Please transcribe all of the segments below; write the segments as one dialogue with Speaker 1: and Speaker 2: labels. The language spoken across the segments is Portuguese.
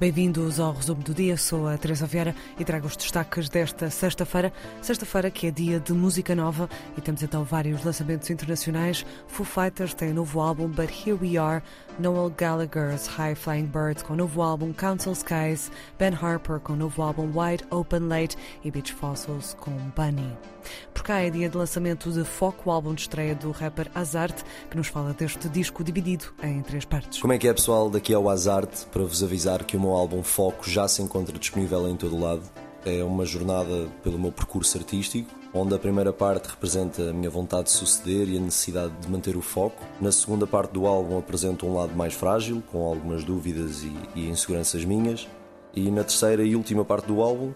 Speaker 1: Bem-vindos ao resumo do dia. Sou a Teresa Vieira e trago os destaques desta sexta-feira. Sexta-feira que é dia de música nova e temos então vários lançamentos internacionais. Foo Fighters tem um novo álbum But Here We Are, Noel Gallagher's High Flying Birds com novo álbum Council Skies, Ben Harper com novo álbum Wide Open Late e Beach Fossils com Bunny. Por cá é dia de lançamento de Foco, o álbum de estreia do rapper Azarte, que nos fala deste disco dividido em três partes.
Speaker 2: Como é que é, pessoal? Daqui é o Azarte para vos avisar que o meu álbum Foco já se encontra disponível em todo o lado. É uma jornada pelo meu percurso artístico, onde a primeira parte representa a minha vontade de suceder e a necessidade de manter o foco. Na segunda parte do álbum apresento um lado mais frágil, com algumas dúvidas e, e inseguranças minhas. E na terceira e última parte do álbum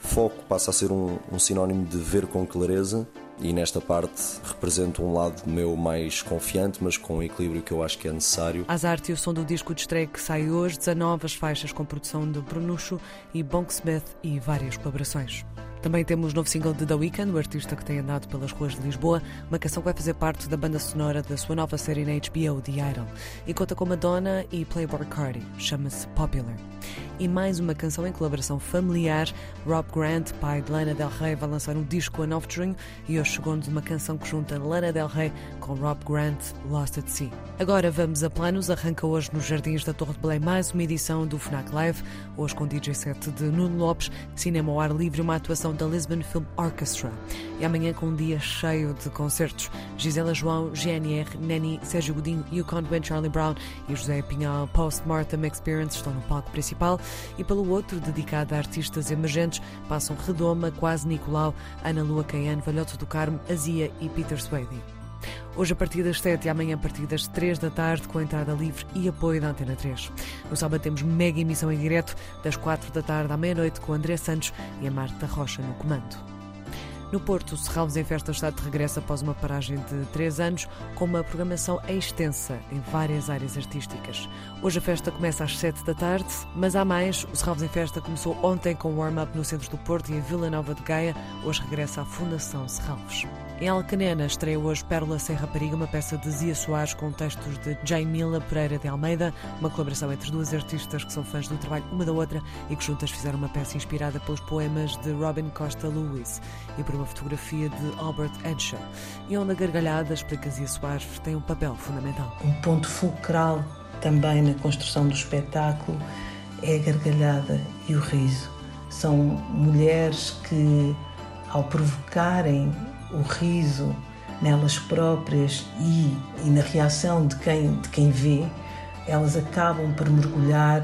Speaker 2: Foco passa a ser um, um sinónimo de ver com clareza e nesta parte representa um lado meu mais confiante, mas com o equilíbrio que eu acho que é necessário.
Speaker 1: As arte e o som do disco de estreia que sai hoje, 19 faixas com produção de Brunucho e Bonk Smith e várias colaborações. Também temos novo single de The Weeknd, o artista que tem andado pelas ruas de Lisboa, uma canção que vai fazer parte da banda sonora da sua nova série na HBO, The Idol, e conta com Madonna e Playboy Cardi, chama-se Popular. E mais uma canção em colaboração familiar, Rob Grant, pai de Lana Del Rey, vai lançar um disco a 9 de junho e hoje chegou-nos uma canção que junta Lana Del Rey com Rob Grant, Lost at Sea. Agora vamos a planos, arranca hoje nos Jardins da Torre de Belém mais uma edição do FNAC Live, hoje com DJ set de Nuno Lopes, cinema ao ar livre, uma atuação da Lisbon Film Orchestra. E amanhã com um dia cheio de concertos. Gisela João, GNR, Neni, Sérgio Godinho, Yukon Wind, Charlie Brown e José Pinhal Post-Mortem Experience estão no palco principal e pelo outro, dedicado a artistas emergentes, passam Redoma, Quase Nicolau, Ana Lua Caiane, Valhoto do Carmo, Azia e Peter Swayze. Hoje a partir das 7 e amanhã a partir das 3 da tarde, com entrada livre e apoio da Antena 3. No sábado temos mega emissão em direto, das 4 da tarde à meia-noite, com André Santos e a Marta Rocha no comando. No Porto, Serralves em Festa está de regresso após uma paragem de três anos, com uma programação extensa em várias áreas artísticas. Hoje a festa começa às sete da tarde, mas há mais. O Serralves em Festa começou ontem com warm-up no centro do Porto e em Vila Nova de Gaia. Hoje regressa à Fundação Serralves. Em Alcanena estreia hoje Pérola Sem Rapariga, uma peça de Zia Soares com textos de Jaimila Pereira de Almeida, uma colaboração entre duas artistas que são fãs do trabalho uma da outra e que juntas fizeram uma peça inspirada pelos poemas de Robin Costa Lewis e por uma fotografia de Albert Edshaw, e onde a gargalhada, explica Zia Soares, tem um papel fundamental.
Speaker 3: Um ponto fulcral também na construção do espetáculo é a gargalhada e o riso. São mulheres que, ao provocarem o riso nelas próprias e, e na reação de quem, de quem vê, elas acabam por mergulhar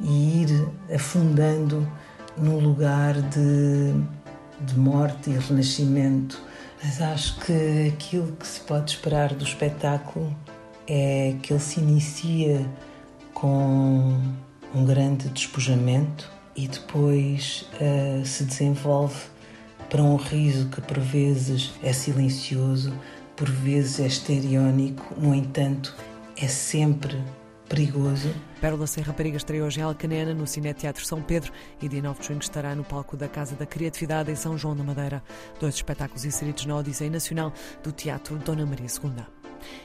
Speaker 3: e ir afundando num lugar de, de morte e renascimento. Mas acho que aquilo que se pode esperar do espetáculo é que ele se inicia com um grande despojamento e depois uh, se desenvolve para um riso que por vezes é silencioso, por vezes é estereónico, no entanto, é sempre perigoso.
Speaker 1: Pérola Sem Rapariga hoje em Alcanena, no Cine Teatro São Pedro, e dia 9 de junho estará no palco da Casa da Criatividade em São João da Madeira. Dois espetáculos inseridos na Odisseia Nacional do Teatro Dona Maria II.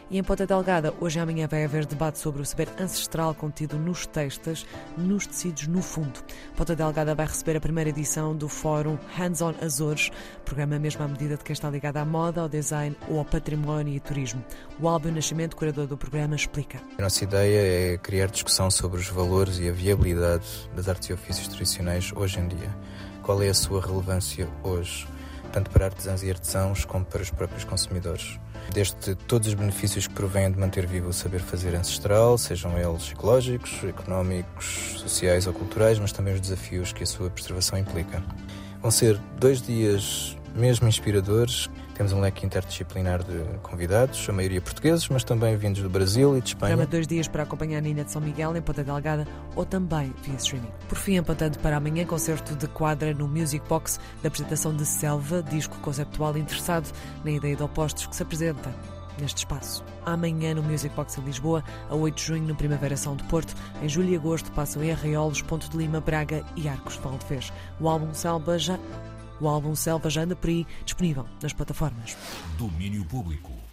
Speaker 1: E em Ponta Delgada, hoje e amanhã vai haver debate sobre o saber ancestral contido nos textos, nos tecidos, no fundo. Ponta Delgada vai receber a primeira edição do Fórum Hands On Azores, programa mesmo à medida de quem está ligado à moda, ao design ou ao património e turismo. O Álvio Nascimento, curador do programa, explica.
Speaker 4: A nossa ideia é criar discussão sobre os valores e a viabilidade das artes e ofícios tradicionais hoje em dia. Qual é a sua relevância hoje, tanto para artesãos e artesãos como para os próprios consumidores? Desde todos os benefícios que provêm de manter vivo o saber fazer ancestral, sejam eles ecológicos, económicos, sociais ou culturais, mas também os desafios que a sua preservação implica. Vão ser dois dias mesmo inspiradores. Temos um leque interdisciplinar de convidados, a maioria portugueses, mas também vindos do Brasil e de Espanha.
Speaker 1: Programa dois dias para acompanhar a Nina de São Miguel em Ponta Delgada ou também via streaming. Por fim, apontando para amanhã, concerto de quadra no Music Box da apresentação de Selva, disco conceptual interessado na ideia de opostos que se apresenta neste espaço. Amanhã no Music Box em Lisboa, a 8 de junho no Primavera São de Porto, em julho e agosto passam em Arraiolos, Ponto de Lima, Braga e Arcos de Valdevez. O álbum Selva já o álbum Selva já anda por aí, disponível nas plataformas.
Speaker 5: Domínio Público.